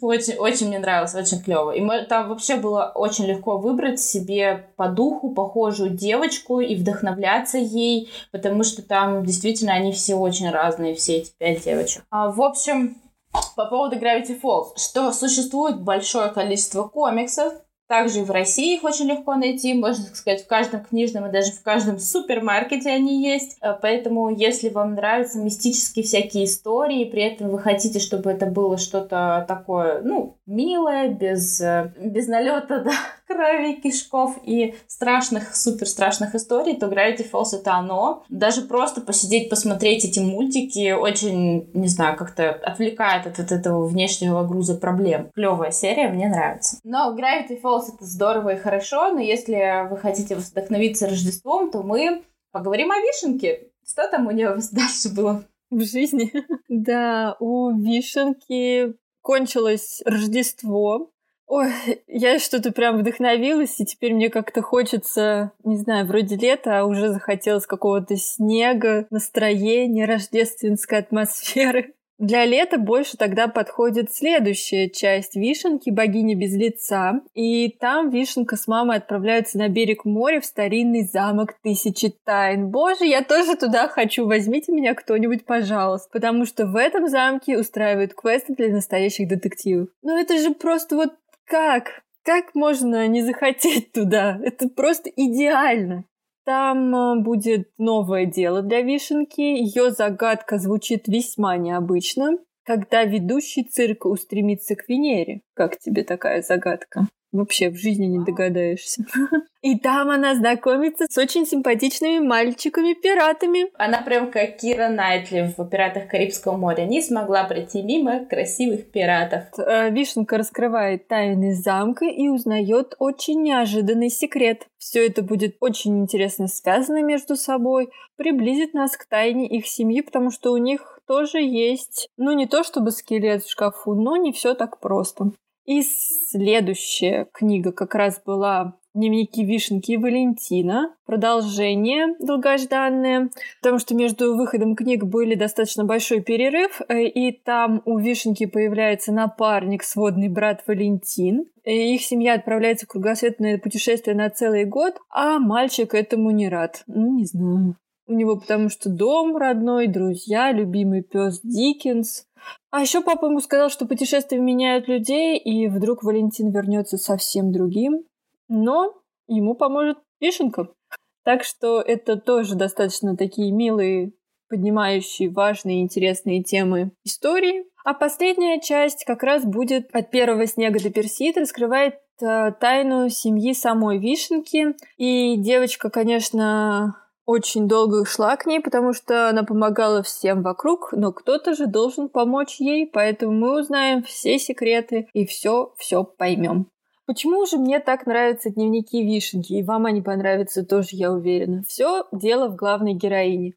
Очень, очень мне нравилось, очень клево. И мы, там вообще было очень легко выбрать себе по духу похожую девочку и вдохновляться ей, потому что там действительно они все очень разные, все эти пять девочек. А, в общем, по поводу Gravity Falls, что существует большое количество комиксов, Также и в России их очень легко найти, можно сказать, в каждом книжном и даже в каждом супермаркете они есть. Э, поэтому, если вам нравятся мистические всякие истории, при этом вы хотите, чтобы это было что-то такое, ну, милое, без, э, без налета, да, крови, кишков и страшных, супер страшных историй, то Gravity Falls это оно. Даже просто посидеть, посмотреть эти мультики очень, не знаю, как-то отвлекает от, от этого внешнего груза проблем. Клевая серия, мне нравится. Но Gravity Falls это здорово и хорошо, но если вы хотите вдохновиться Рождеством, то мы поговорим о вишенке. Что там у нее дальше было? В жизни? Да, у вишенки кончилось Рождество, Ой, я что-то прям вдохновилась, и теперь мне как-то хочется, не знаю, вроде лета, а уже захотелось какого-то снега, настроения, рождественской атмосферы. Для лета больше тогда подходит следующая часть вишенки «Богиня без лица». И там вишенка с мамой отправляются на берег моря в старинный замок Тысячи Тайн. Боже, я тоже туда хочу, возьмите меня кто-нибудь, пожалуйста. Потому что в этом замке устраивают квесты для настоящих детективов. Ну это же просто вот как? Как можно не захотеть туда? Это просто идеально. Там э, будет новое дело для Вишенки. Ее загадка звучит весьма необычно. Когда ведущий цирка устремится к Венере. Как тебе такая загадка? Вообще в жизни не догадаешься. И там она знакомится с очень симпатичными мальчиками-пиратами. Она прям как Кира Найтли в «Пиратах Карибского моря». Не смогла пройти мимо красивых пиратов. Э, Вишенка раскрывает тайны замка и узнает очень неожиданный секрет. Все это будет очень интересно связано между собой, приблизит нас к тайне их семьи, потому что у них тоже есть, ну не то чтобы скелет в шкафу, но не все так просто. И следующая книга как раз была дневники Вишенки и Валентина. Продолжение долгожданное, потому что между выходом книг были достаточно большой перерыв, э, и там у Вишенки появляется напарник, сводный брат Валентин. И их семья отправляется в кругосветное путешествие на целый год, а мальчик этому не рад. Ну, не знаю. У него потому что дом родной, друзья, любимый пес Диккенс. А еще папа ему сказал, что путешествия меняют людей, и вдруг Валентин вернется совсем другим. Но ему поможет вишенка. Так что это тоже достаточно такие милые, поднимающие важные интересные темы истории. А последняя часть как раз будет от первого снега до персид, раскрывает э, тайну семьи самой Вишенки. И девочка, конечно, очень долго шла к ней, потому что она помогала всем вокруг, но кто-то же должен помочь ей, поэтому мы узнаем все секреты и все, все поймем. Почему же мне так нравятся дневники Вишенки, и вам они понравятся тоже, я уверена. Все дело в главной героине.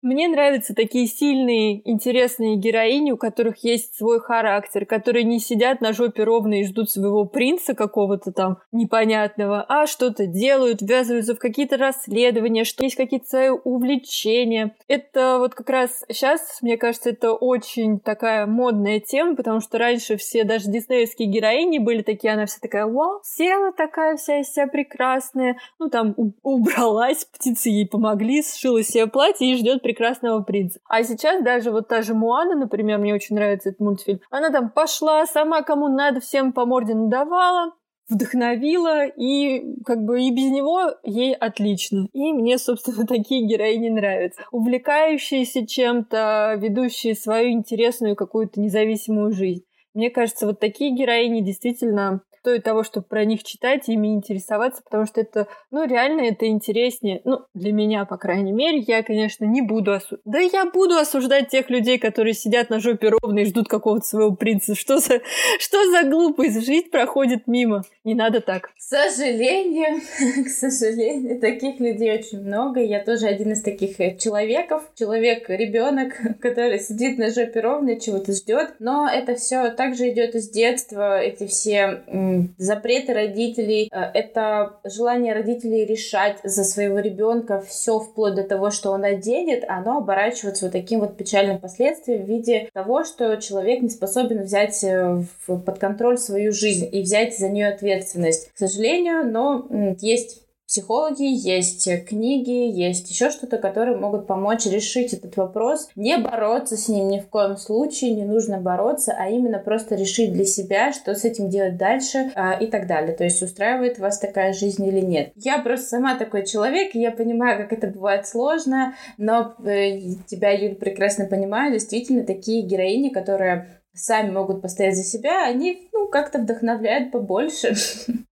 Мне нравятся такие сильные, интересные героини, у которых есть свой характер, которые не сидят на жопе ровно и ждут своего принца какого-то там непонятного, а что-то делают, ввязываются в какие-то расследования, что есть какие-то свои увлечения. Это вот как раз сейчас, мне кажется, это очень такая модная тема, потому что раньше все, даже диснеевские героини были такие, она вся такая, вау, села такая вся из себя прекрасная, ну там убралась, птицы ей помогли, сшила себе платье и ждет прекрасного принца. А сейчас даже вот та же Муана, например, мне очень нравится этот мультфильм, она там пошла, сама кому надо, всем по морде надавала, вдохновила, и как бы и без него ей отлично. И мне, собственно, такие героини нравятся. Увлекающиеся чем-то, ведущие свою интересную какую-то независимую жизнь. Мне кажется, вот такие героини действительно стоит того, чтобы про них читать, ими интересоваться, потому что это, ну, реально это интереснее. Ну, для меня, по крайней мере, я, конечно, не буду осуждать. Да я буду осуждать тех людей, которые сидят на жопе ровно и ждут какого-то своего принца. Что за, что за глупость? Жизнь проходит мимо. Не надо так. К сожалению, к сожалению, таких людей очень много. Я тоже один из таких э, человеков. Человек-ребенок, который сидит на жопе ровно, чего-то ждет. Но это все также идет из детства. Эти все запреты родителей, э, это желание родителей решать за своего ребенка все вплоть до того, что он оденет, оно оборачивается вот таким вот печальным последствием в виде того, что человек не способен взять э, под контроль свою жизнь и взять за нее ответственность. К сожалению, но есть психологи, есть книги, есть еще что-то, которые могут помочь решить этот вопрос. Не бороться с ним ни в коем случае, не нужно бороться, а именно просто решить для себя, что с этим делать дальше а, и так далее. То есть устраивает вас такая жизнь или нет. Я просто сама такой человек, и я понимаю, как это бывает сложно, но э, тебя, Юль, прекрасно понимаю, действительно такие героини, которые сами могут постоять за себя, они, ну, как-то вдохновляют побольше.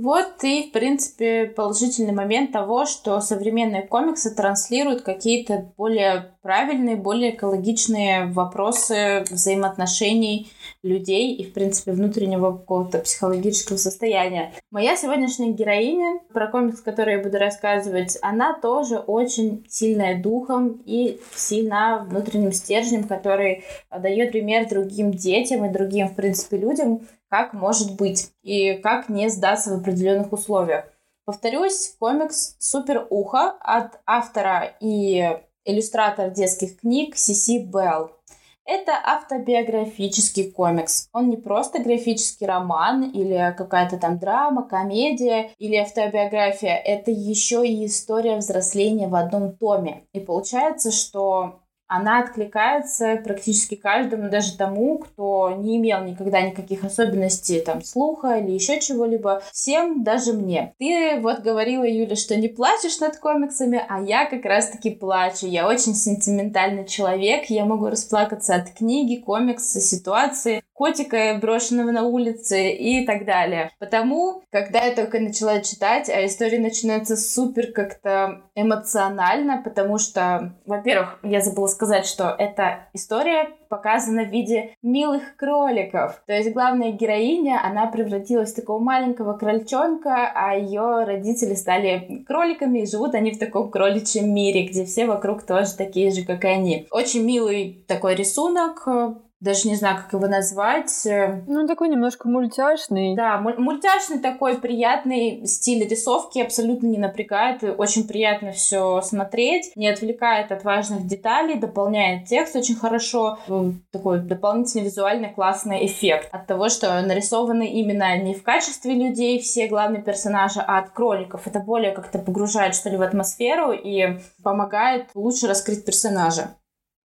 Вот и, в принципе, положительный момент того, что современные комиксы транслируют какие-то более правильные, более экологичные вопросы взаимоотношений людей и, в принципе, внутреннего какого-то психологического состояния. Моя сегодняшняя героиня, про комикс, который я буду рассказывать, она тоже очень сильная духом и сильна внутренним стержнем, который дает пример другим детям и другим, в принципе, людям, как может быть и как не сдаться в определенных условиях. Повторюсь, комикс «Супер ухо» от автора и иллюстратора детских книг Сиси Белл. Это автобиографический комикс. Он не просто графический роман или какая-то там драма, комедия или автобиография. Это еще и история взросления в одном томе. И получается, что она откликается практически каждому, даже тому, кто не имел никогда никаких особенностей там слуха или еще чего-либо. Всем, даже мне. Ты вот говорила, Юля, что не плачешь над комиксами, а я как раз-таки плачу. Я очень сентиментальный человек, я могу расплакаться от книги, комикса, ситуации, котика, брошенного на улице и так далее. Потому, когда я только начала читать, а история начинается супер как-то эмоционально, потому что, во-первых, я забыла сказать, что эта история показана в виде милых кроликов. То есть главная героиня, она превратилась в такого маленького крольчонка, а ее родители стали кроликами, и живут они в таком кроличьем мире, где все вокруг тоже такие же, как и они. Очень милый такой рисунок, даже не знаю, как его назвать. Ну, такой немножко мультяшный. Да, мультяшный такой приятный стиль рисовки, абсолютно не напрягает, очень приятно все смотреть, не отвлекает от важных деталей, дополняет текст очень хорошо, такой дополнительный визуальный классный эффект от того, что нарисованы именно не в качестве людей все главные персонажи, а от кроликов. Это более как-то погружает, что ли, в атмосферу и помогает лучше раскрыть персонажа.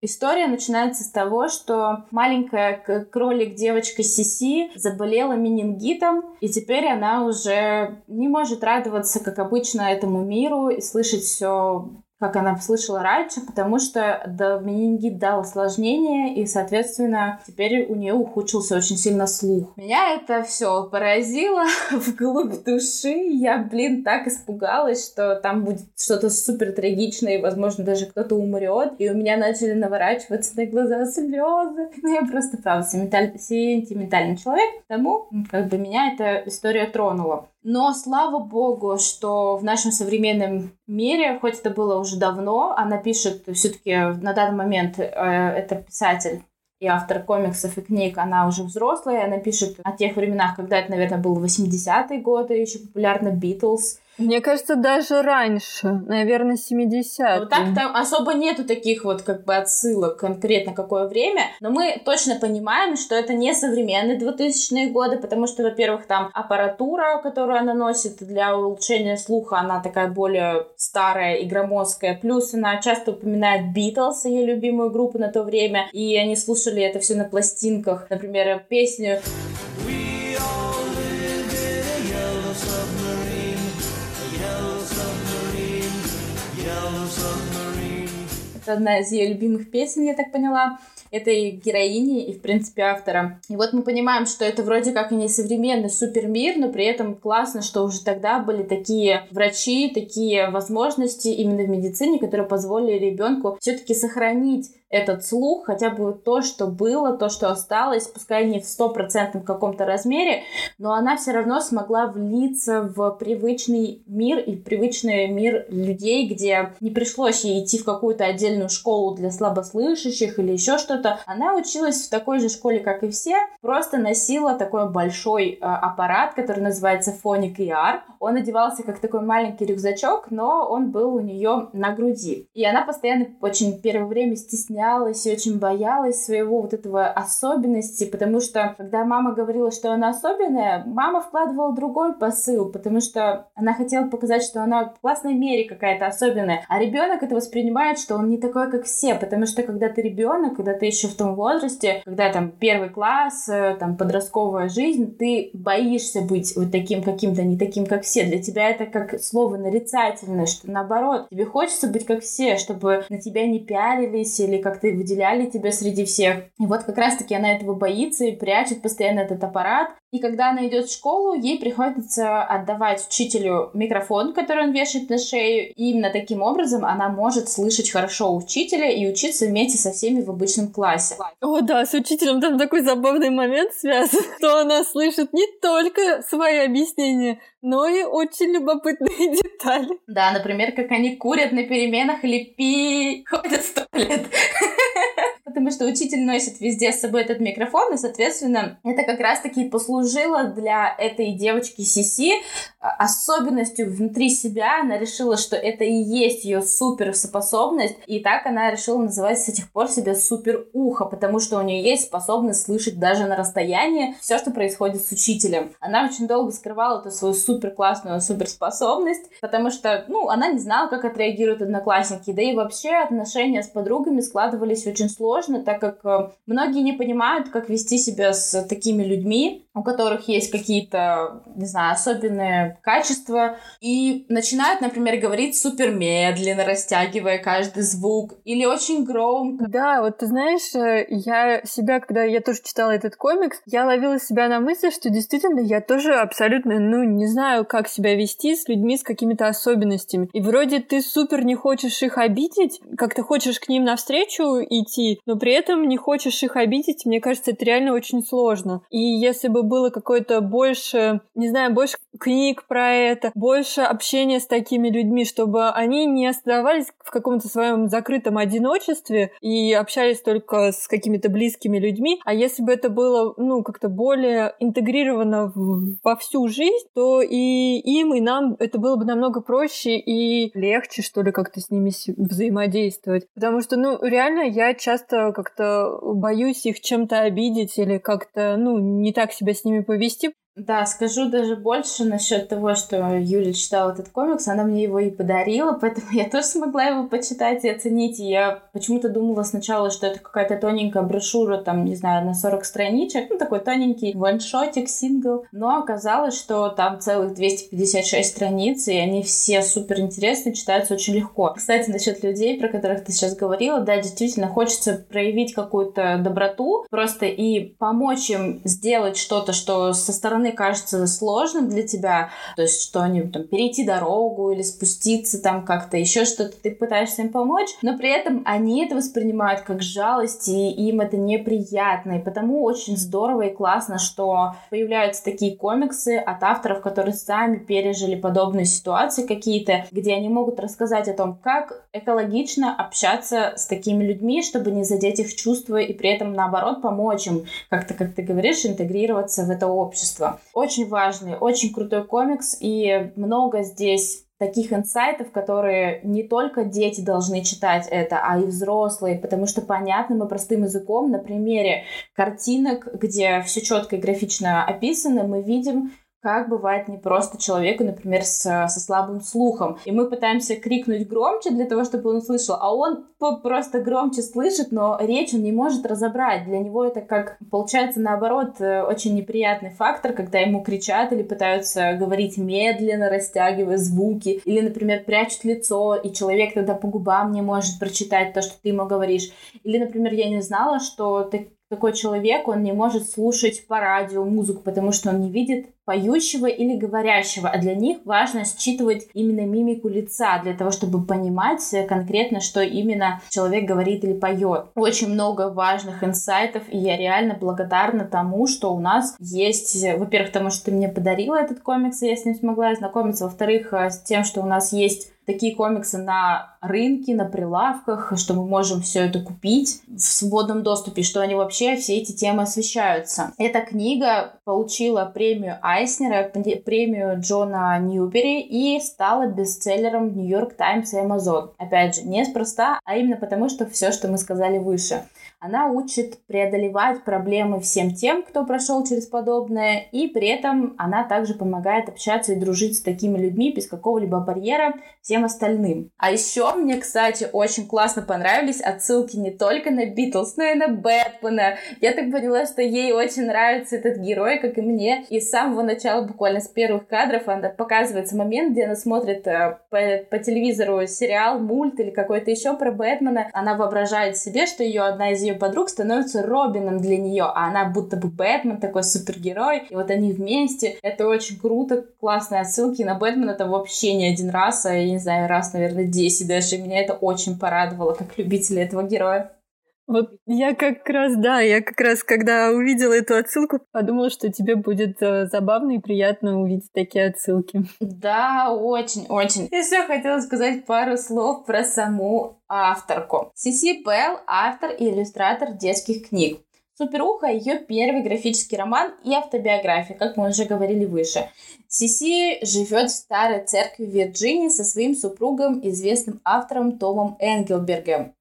История начинается с того, что маленькая кролик девочка Сиси заболела менингитом, и теперь она уже не может радоваться, как обычно, этому миру и слышать все как она слышала раньше, потому что да, менингит дал осложнение, и, соответственно, теперь у нее ухудшился очень сильно слух. Меня это все поразило вглубь души. Я, блин, так испугалась, что там будет что-то супер трагичное, и, возможно, даже кто-то умрет. И у меня начали наворачиваться на глаза слезы. Ну, я просто, правда, сентиментальный человек, потому как бы меня эта история тронула. Но слава богу, что в нашем современном мире, хоть это было уже давно, она пишет все-таки на данный момент, э, это писатель и автор комиксов и книг, она уже взрослая, она пишет о тех временах, когда это, наверное, был 80-е годы, еще популярно Битлз, мне кажется, даже раньше, наверное, 70-е. Ну, так там особо нету таких вот как бы отсылок конкретно какое время, но мы точно понимаем, что это не современные 2000-е годы, потому что, во-первых, там аппаратура, которую она носит для улучшения слуха, она такая более старая и громоздкая, плюс она часто упоминает Битлз, ее любимую группу на то время, и они слушали это все на пластинках, например, песню Это одна из ее любимых песен, я так поняла этой героини и, в принципе, автора. И вот мы понимаем, что это вроде как и не современный супермир, но при этом классно, что уже тогда были такие врачи, такие возможности именно в медицине, которые позволили ребенку все-таки сохранить этот слух, хотя бы то, что было, то, что осталось, пускай не в стопроцентном каком-то размере, но она все равно смогла влиться в привычный мир и привычный мир людей, где не пришлось ей идти в какую-то отдельную школу для слабослышащих или еще что-то, что-то. Она училась в такой же школе, как и все, просто носила такой большой э, аппарат, который называется Phonic ER. Он одевался как такой маленький рюкзачок, но он был у нее на груди. И она постоянно очень первое время стеснялась и очень боялась своего вот этого особенности, потому что когда мама говорила, что она особенная, мама вкладывала другой посыл, потому что она хотела показать, что она в классной мере какая-то особенная. А ребенок это воспринимает, что он не такой, как все, потому что когда ты ребенок, когда ты еще в том возрасте, когда там первый класс, э, там подростковая жизнь, ты боишься быть вот таким каким-то, не таким, как все. Для тебя это как слово нарицательное, что наоборот, тебе хочется быть как все, чтобы на тебя не пялились или как-то выделяли тебя среди всех. И вот как раз-таки она этого боится и прячет постоянно этот аппарат. И когда она идет в школу, ей приходится отдавать учителю микрофон, который он вешает на шею. И именно таким образом она может слышать хорошо учителя и учиться вместе со всеми в обычном классе. О, да, с учителем там такой забавный момент связан, что она слышит не только свои объяснения, но и очень любопытные детали. Да, например, как они курят на переменах или пи ходят в туалет. Потому что учитель носит везде с собой этот микрофон, и, соответственно, это как раз-таки послужило для этой девочки Сиси а, особенностью внутри себя. Она решила, что это и есть ее суперспособность, и так она решила называть с тех пор себя супер ухо, потому что у нее есть способность слышать даже на расстоянии все, что происходит с учителем. Она очень долго скрывала эту свою супер классную суперспособность, потому что, ну, она не знала, как отреагируют одноклассники, да и вообще отношения с подругами складывались очень сложно, так как э, многие не понимают, как вести себя с такими людьми, у которых есть какие-то, не знаю, особенные качества, и начинают, например, говорить супер медленно, растягивая каждый звук, или очень громко. Да, вот ты знаешь, э, я себя, когда я тоже читала этот комикс, я ловила себя на мысли, что действительно я тоже абсолютно, ну, не знаю, как себя вести с людьми с какими-то особенностями. И вроде ты супер не хочешь их обидеть, как-то хочешь к ним навстречу идти, но при этом не хочешь их обидеть, мне кажется, это реально очень сложно. И если бы было какое-то больше, не знаю, больше книг про это, больше общения с такими людьми, чтобы они не оставались в каком-то своем закрытом одиночестве и общались только с какими-то близкими людьми, а если бы это было, ну, как-то более интегрировано во всю жизнь, то и им, и нам это было бы намного проще и легче, что ли, как-то с ними взаимодействовать. Потому что, ну, реально я часто как-то боюсь их чем-то обидеть или как-то, ну, не так себя с ними повести, да, скажу даже больше насчет того, что Юля читала этот комикс. Она мне его и подарила, поэтому я тоже смогла его почитать и оценить. И я почему-то думала сначала, что это какая-то тоненькая брошюра, там, не знаю, на 40 страничек. Ну, такой тоненький ваншотик, сингл. Но оказалось, что там целых 256 страниц, и они все супер интересные, читаются очень легко. Кстати, насчет людей, про которых ты сейчас говорила, да, действительно, хочется проявить какую-то доброту, просто и помочь им сделать что-то, что со стороны стороны кажется сложным для тебя, то есть что-нибудь там перейти дорогу или спуститься там как-то, еще что-то, ты пытаешься им помочь, но при этом они это воспринимают как жалость, и им это неприятно, и потому очень здорово и классно, что появляются такие комиксы от авторов, которые сами пережили подобные ситуации какие-то, где они могут рассказать о том, как экологично общаться с такими людьми, чтобы не задеть их чувства и при этом наоборот помочь им как-то, как ты говоришь, интегрироваться в это общество. Очень важный, очень крутой комикс, и много здесь таких инсайтов, которые не только дети должны читать это, а и взрослые, потому что понятным и простым языком на примере картинок, где все четко и графично описано, мы видим, как бывает не просто человеку, например, с, со слабым слухом. И мы пытаемся крикнуть громче для того, чтобы он услышал, а он просто громче слышит, но речь он не может разобрать. Для него это как, получается, наоборот, э, очень неприятный фактор, когда ему кричат или пытаются говорить медленно, растягивая звуки, или, например, прячут лицо, и человек тогда по губам не может прочитать то, что ты ему говоришь. Или, например, я не знала, что такой человек, он не может слушать по радио музыку, потому что он не видит поющего или говорящего, а для них важно считывать именно мимику лица для того, чтобы понимать конкретно, что именно человек говорит или поет. Очень много важных инсайтов, и я реально благодарна тому, что у нас есть, во-первых, тому, что ты мне подарила этот комикс, и я с ним смогла ознакомиться, во-вторых, с тем, что у нас есть такие комиксы на рынке, на прилавках, что мы можем все это купить в свободном доступе, что они вообще все эти темы освещаются. Эта книга получила премию Айснера, премию Джона Ньюбери и стала бестселлером в Нью-Йорк Таймс и Amazon. Опять же, неспроста, а именно потому, что все, что мы сказали выше. Она учит преодолевать проблемы всем тем, кто прошел через подобное, и при этом она также помогает общаться и дружить с такими людьми без какого-либо барьера всем остальным. А еще мне, кстати, очень классно понравились отсылки не только на Битлз, но и на Бэтмена. Я так поняла, что ей очень нравится этот герой, как и мне. И с самого начала, буквально с первых кадров, она показывается момент, где она смотрит э, по, по телевизору сериал, мульт или какой-то еще про Бэтмена. Она воображает себе, что ее одна из ее подруг становится Робином для нее, а она будто бы Бэтмен, такой супергерой, и вот они вместе. Это очень круто, классные отсылки на Бэтмена там вообще не один раз, а я не знаю, раз, наверное, 10 даже. И меня это очень порадовало, как любители этого героя. Вот я как раз, да, я как раз, когда увидела эту отсылку, подумала, что тебе будет э, забавно и приятно увидеть такие отсылки. Да, очень-очень. Еще хотела сказать пару слов про саму авторку. Сиси Белл — автор и иллюстратор детских книг. Суперуха — ее первый графический роман и автобиография, как мы уже говорили выше. Сиси живет в старой церкви Вирджинии со своим супругом, известным автором Томом Энгелбергом.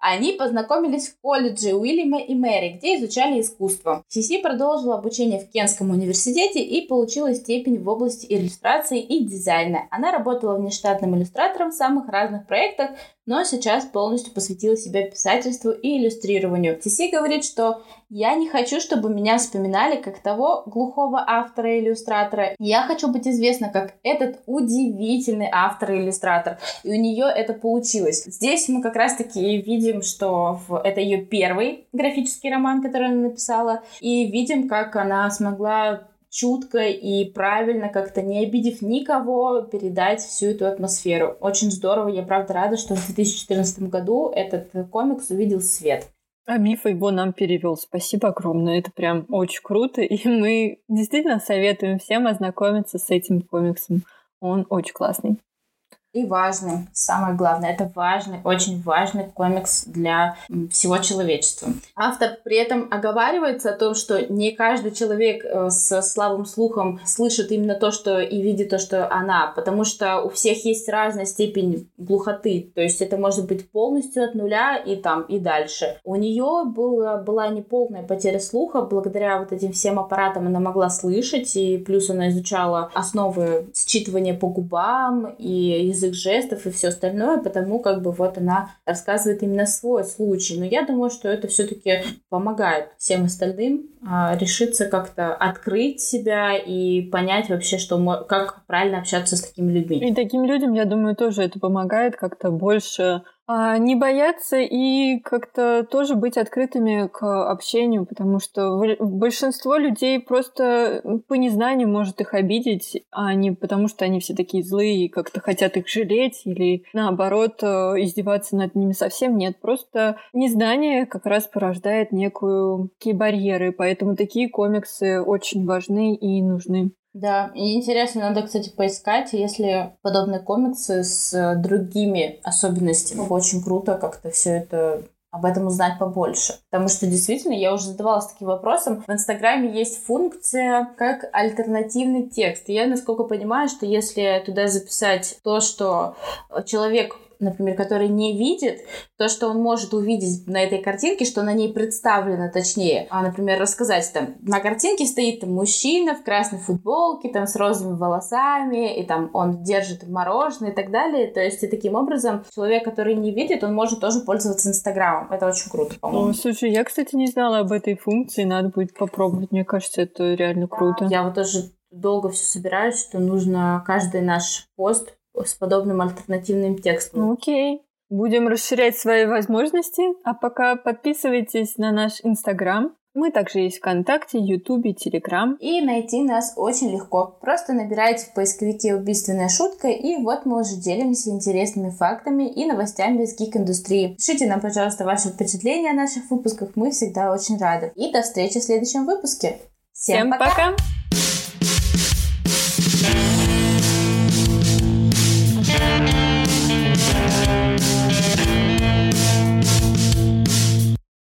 Они познакомились в колледже Уильяма и Мэри, где изучали искусство. Сиси продолжила обучение в Кенском университете и получила степень в области иллюстрации и дизайна. Она работала внештатным иллюстратором в самых разных проектах, но сейчас полностью посвятила себя писательству и иллюстрированию. Сиси говорит, что я не хочу, чтобы меня вспоминали как того глухого автора и иллюстратора. Я хочу быть известна как этот удивительный автор и иллюстратор. И у нее это получилось. Здесь мы как раз-таки видим, что это ее первый графический роман, который она написала. И видим, как она смогла чутко и правильно, как-то не обидев никого, передать всю эту атмосферу. Очень здорово, я правда рада, что в 2014 году этот комикс увидел свет. А Мифа его нам перевел. Спасибо огромное. Это прям очень круто. И мы действительно советуем всем ознакомиться с этим комиксом. Он очень классный и важный. Самое главное, это важный, очень важный комикс для всего человечества. Автор при этом оговаривается о том, что не каждый человек э, с слабым слухом слышит именно то, что и видит то, что она, потому что у всех есть разная степень глухоты, то есть это может быть полностью от нуля и там и дальше. У нее была, была неполная потеря слуха, благодаря вот этим всем аппаратам она могла слышать, и плюс она изучала основы считывания по губам и язык жестов и все остальное, потому как бы вот она рассказывает именно свой случай. Но я думаю, что это все-таки помогает всем остальным решиться как-то открыть себя и понять вообще, что как правильно общаться с такими людьми. И таким людям, я думаю, тоже это помогает как-то больше а, не бояться и как-то тоже быть открытыми к общению, потому что большинство людей просто по незнанию может их обидеть, а не потому что они все такие злые и как-то хотят их жалеть или наоборот э, издеваться над ними совсем нет. Просто незнание как раз порождает некую такие барьеры, поэтому такие комиксы очень важны и нужны. Да, и интересно, надо, кстати, поискать, если подобные комиксы с другими особенностями. Очень круто как-то все это об этом узнать побольше. Потому что действительно, я уже задавалась таким вопросом. В Инстаграме есть функция как альтернативный текст. И я, насколько понимаю, что если туда записать то, что человек например, который не видит, то, что он может увидеть на этой картинке, что на ней представлено, точнее, а, например, рассказать там, на картинке стоит там мужчина в красной футболке, там с розовыми волосами, и там он держит мороженое и так далее, то есть и таким образом человек, который не видит, он может тоже пользоваться Инстаграмом, это очень круто, по-моему. слушай, я, кстати, не знала об этой функции, надо будет попробовать, мне кажется, это реально круто. Я вот тоже долго все собираюсь, что нужно каждый наш пост с подобным альтернативным текстом. Окей. Будем расширять свои возможности. А пока подписывайтесь на наш Инстаграм, Мы также есть ВКонтакте, Ютубе, Телеграм. И найти нас очень легко. Просто набирайте в поисковике «Убийственная шутка», и вот мы уже делимся интересными фактами и новостями из гик-индустрии. Пишите нам, пожалуйста, ваши впечатления о наших выпусках, мы всегда очень рады. И до встречи в следующем выпуске. Всем, Всем пока! пока.